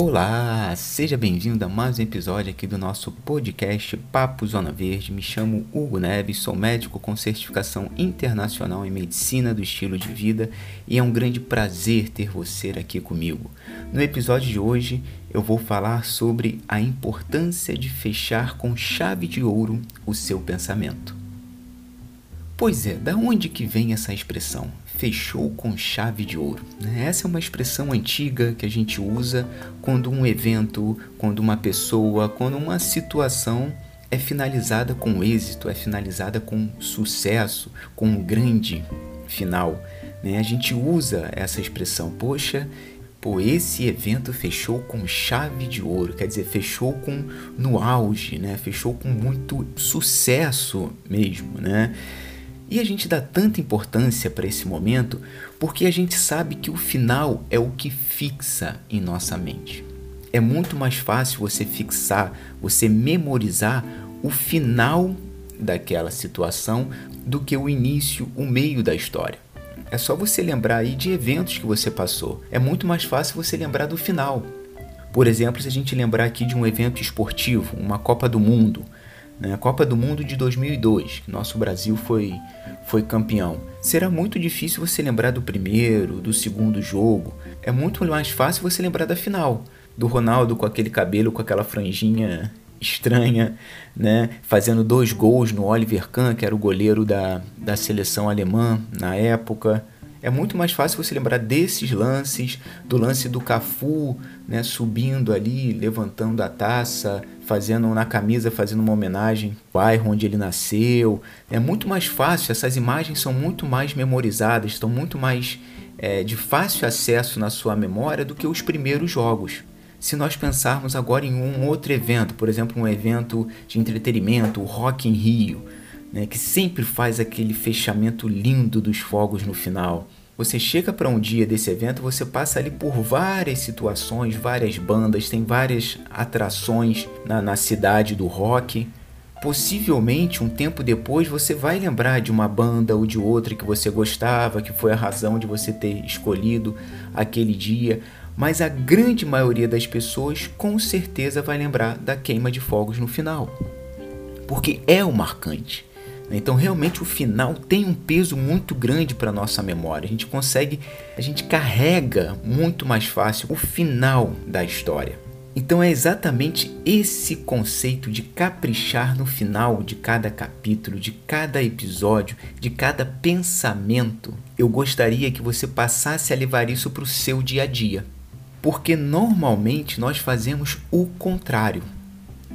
Olá, seja bem-vindo a mais um episódio aqui do nosso podcast Papo Zona Verde. Me chamo Hugo Neves, sou médico com certificação internacional em medicina do estilo de vida e é um grande prazer ter você aqui comigo. No episódio de hoje eu vou falar sobre a importância de fechar com chave de ouro o seu pensamento. Pois é, da onde que vem essa expressão? Fechou com chave de ouro. Né? Essa é uma expressão antiga que a gente usa quando um evento, quando uma pessoa, quando uma situação é finalizada com êxito, é finalizada com sucesso, com um grande final. Né? A gente usa essa expressão, poxa, pô, esse evento fechou com chave de ouro, quer dizer, fechou com no auge, né? Fechou com muito sucesso mesmo, né? E a gente dá tanta importância para esse momento porque a gente sabe que o final é o que fixa em nossa mente. É muito mais fácil você fixar, você memorizar o final daquela situação do que o início, o meio da história. É só você lembrar aí de eventos que você passou. É muito mais fácil você lembrar do final. Por exemplo, se a gente lembrar aqui de um evento esportivo, uma Copa do Mundo, né? A Copa do Mundo de 2002, que nosso Brasil foi, foi campeão. Será muito difícil você lembrar do primeiro, do segundo jogo. É muito mais fácil você lembrar da final. Do Ronaldo com aquele cabelo, com aquela franjinha estranha, né? Fazendo dois gols no Oliver Kahn, que era o goleiro da, da seleção alemã na época. É muito mais fácil você lembrar desses lances, do lance do Cafu, né, subindo ali, levantando a taça, fazendo na camisa, fazendo uma homenagem ao bairro onde ele nasceu. É muito mais fácil, essas imagens são muito mais memorizadas, estão muito mais é, de fácil acesso na sua memória do que os primeiros jogos. Se nós pensarmos agora em um outro evento, por exemplo, um evento de entretenimento, o Rock in Rio, né, que sempre faz aquele fechamento lindo dos fogos no final. Você chega para um dia desse evento, você passa ali por várias situações, várias bandas, tem várias atrações na, na cidade do rock. Possivelmente, um tempo depois, você vai lembrar de uma banda ou de outra que você gostava, que foi a razão de você ter escolhido aquele dia. Mas a grande maioria das pessoas com certeza vai lembrar da queima de fogos no final. Porque é o marcante. Então, realmente, o final tem um peso muito grande para nossa memória. A gente consegue, a gente carrega muito mais fácil o final da história. Então, é exatamente esse conceito de caprichar no final de cada capítulo, de cada episódio, de cada pensamento. Eu gostaria que você passasse a levar isso para o seu dia a dia. Porque normalmente nós fazemos o contrário.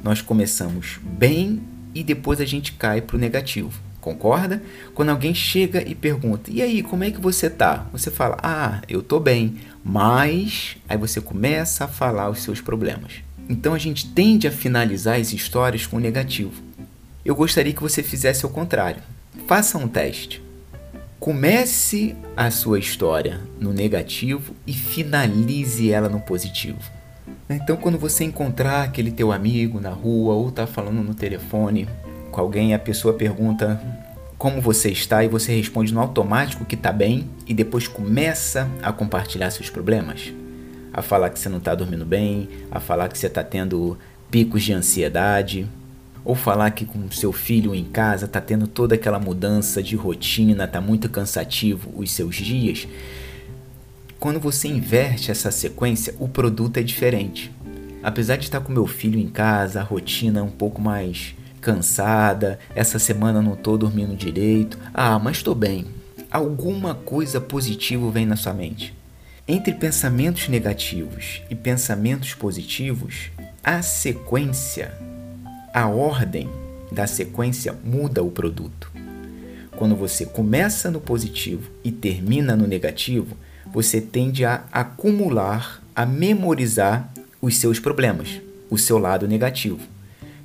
Nós começamos bem e depois a gente cai para o negativo. Concorda? Quando alguém chega e pergunta: "E aí, como é que você tá?", você fala: "Ah, eu tô bem", mas aí você começa a falar os seus problemas. Então a gente tende a finalizar as histórias com o negativo. Eu gostaria que você fizesse o contrário. Faça um teste. Comece a sua história no negativo e finalize ela no positivo. Então, quando você encontrar aquele teu amigo na rua ou tá falando no telefone com alguém, a pessoa pergunta como você está e você responde no automático que tá bem e depois começa a compartilhar seus problemas, a falar que você não tá dormindo bem, a falar que você tá tendo picos de ansiedade, ou falar que com seu filho em casa tá tendo toda aquela mudança de rotina, tá muito cansativo os seus dias quando você inverte essa sequência, o produto é diferente. Apesar de estar com meu filho em casa, a rotina é um pouco mais cansada, essa semana não estou dormindo direito. Ah, mas estou bem. Alguma coisa positiva vem na sua mente. Entre pensamentos negativos e pensamentos positivos, a sequência, a ordem da sequência muda o produto. Quando você começa no positivo e termina no negativo, você tende a acumular, a memorizar os seus problemas, o seu lado negativo.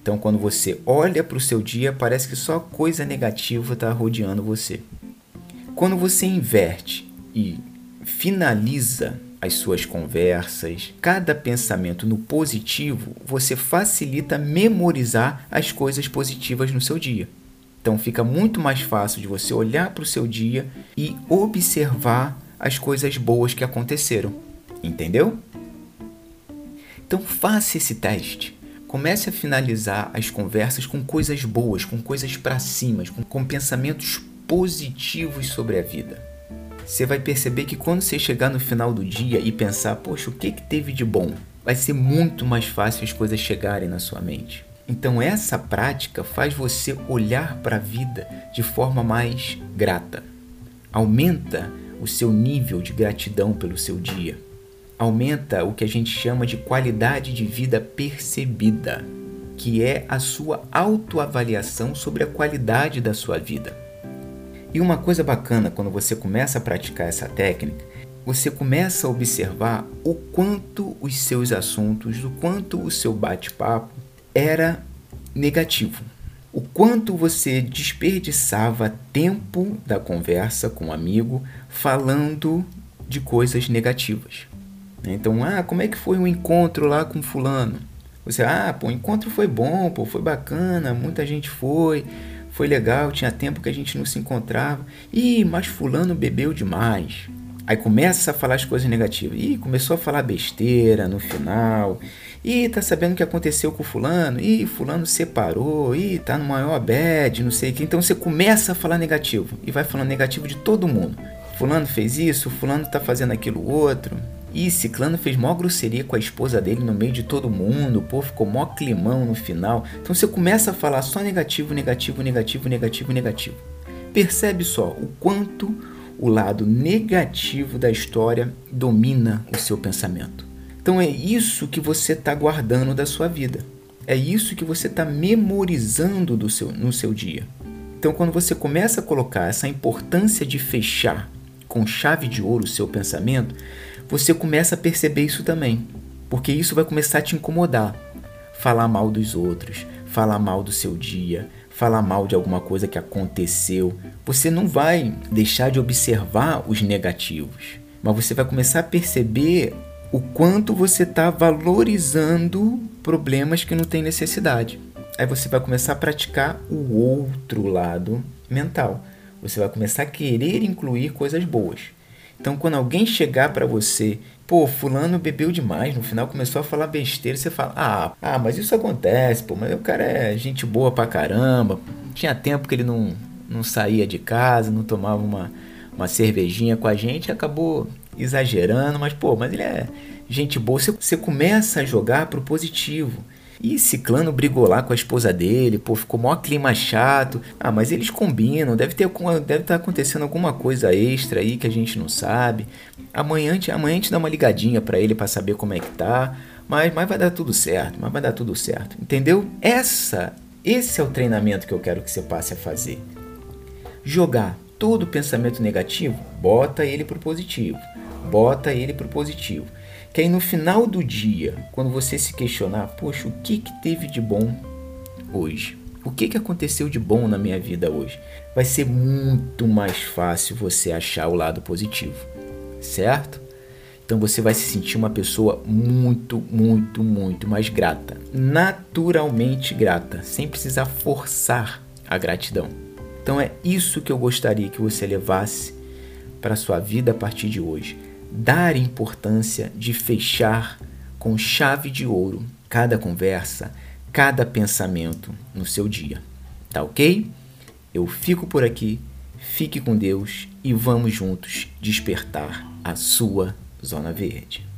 Então, quando você olha para o seu dia, parece que só coisa negativa está rodeando você. Quando você inverte e finaliza as suas conversas, cada pensamento no positivo, você facilita memorizar as coisas positivas no seu dia. Então fica muito mais fácil de você olhar para o seu dia e observar as coisas boas que aconteceram. Entendeu? Então faça esse teste. Comece a finalizar as conversas com coisas boas, com coisas para cima, com, com pensamentos positivos sobre a vida. Você vai perceber que quando você chegar no final do dia e pensar, poxa, o que, que teve de bom? Vai ser muito mais fácil as coisas chegarem na sua mente. Então, essa prática faz você olhar para a vida de forma mais grata. Aumenta o seu nível de gratidão pelo seu dia. Aumenta o que a gente chama de qualidade de vida percebida, que é a sua autoavaliação sobre a qualidade da sua vida. E uma coisa bacana quando você começa a praticar essa técnica, você começa a observar o quanto os seus assuntos, o quanto o seu bate-papo era negativo. Quanto você desperdiçava tempo da conversa com um amigo falando de coisas negativas. Então, ah, como é que foi o encontro lá com fulano? Você, ah, pô, o encontro foi bom, pô, foi bacana, muita gente foi, foi legal, tinha tempo que a gente não se encontrava. Ih, mas fulano bebeu demais. Aí começa a falar as coisas negativas. Ih, começou a falar besteira no final. Ih, tá sabendo o que aconteceu com fulano? Ih, fulano separou. Ih, tá no maior bad, não sei o que. Então você começa a falar negativo. E vai falando negativo de todo mundo. Fulano fez isso, fulano tá fazendo aquilo outro. E Ciclano fez mó grosseria com a esposa dele no meio de todo mundo, pô, ficou mó climão no final. Então você começa a falar só negativo, negativo, negativo, negativo, negativo. Percebe só o quanto o lado negativo da história domina o seu pensamento. Então é isso que você está guardando da sua vida. É isso que você está memorizando do seu, no seu dia. Então, quando você começa a colocar essa importância de fechar com chave de ouro o seu pensamento, você começa a perceber isso também, porque isso vai começar a te incomodar. Falar mal dos outros, falar mal do seu dia, falar mal de alguma coisa que aconteceu. Você não vai deixar de observar os negativos, mas você vai começar a perceber o quanto você está valorizando problemas que não tem necessidade. Aí você vai começar a praticar o outro lado mental. Você vai começar a querer incluir coisas boas. Então, quando alguém chegar para você, pô, fulano bebeu demais, no final começou a falar besteira, você fala, ah, ah, mas isso acontece, pô, mas o cara é gente boa pra caramba, tinha tempo que ele não, não saía de casa, não tomava uma, uma cervejinha com a gente, acabou exagerando, mas pô, mas ele é gente boa, você, você começa a jogar pro positivo. E Ciclano brigou lá com a esposa dele, pô, ficou mó clima chato. Ah, mas eles combinam, deve ter deve estar tá acontecendo alguma coisa extra aí que a gente não sabe. Amanhã, amanhã a gente dá uma ligadinha para ele para saber como é que tá. Mas, mas vai dar tudo certo, mas vai dar tudo certo. Entendeu? Essa, esse é o treinamento que eu quero que você passe a fazer. Jogar todo pensamento negativo, bota ele pro positivo. Bota ele pro positivo. Que aí no final do dia, quando você se questionar, poxa, o que, que teve de bom hoje? O que, que aconteceu de bom na minha vida hoje? Vai ser muito mais fácil você achar o lado positivo, certo? Então você vai se sentir uma pessoa muito, muito, muito mais grata. Naturalmente grata, sem precisar forçar a gratidão. Então é isso que eu gostaria que você levasse para a sua vida a partir de hoje dar importância de fechar com chave de ouro cada conversa, cada pensamento no seu dia. Tá ok? Eu fico por aqui, fique com Deus e vamos juntos despertar a sua Zona Verde.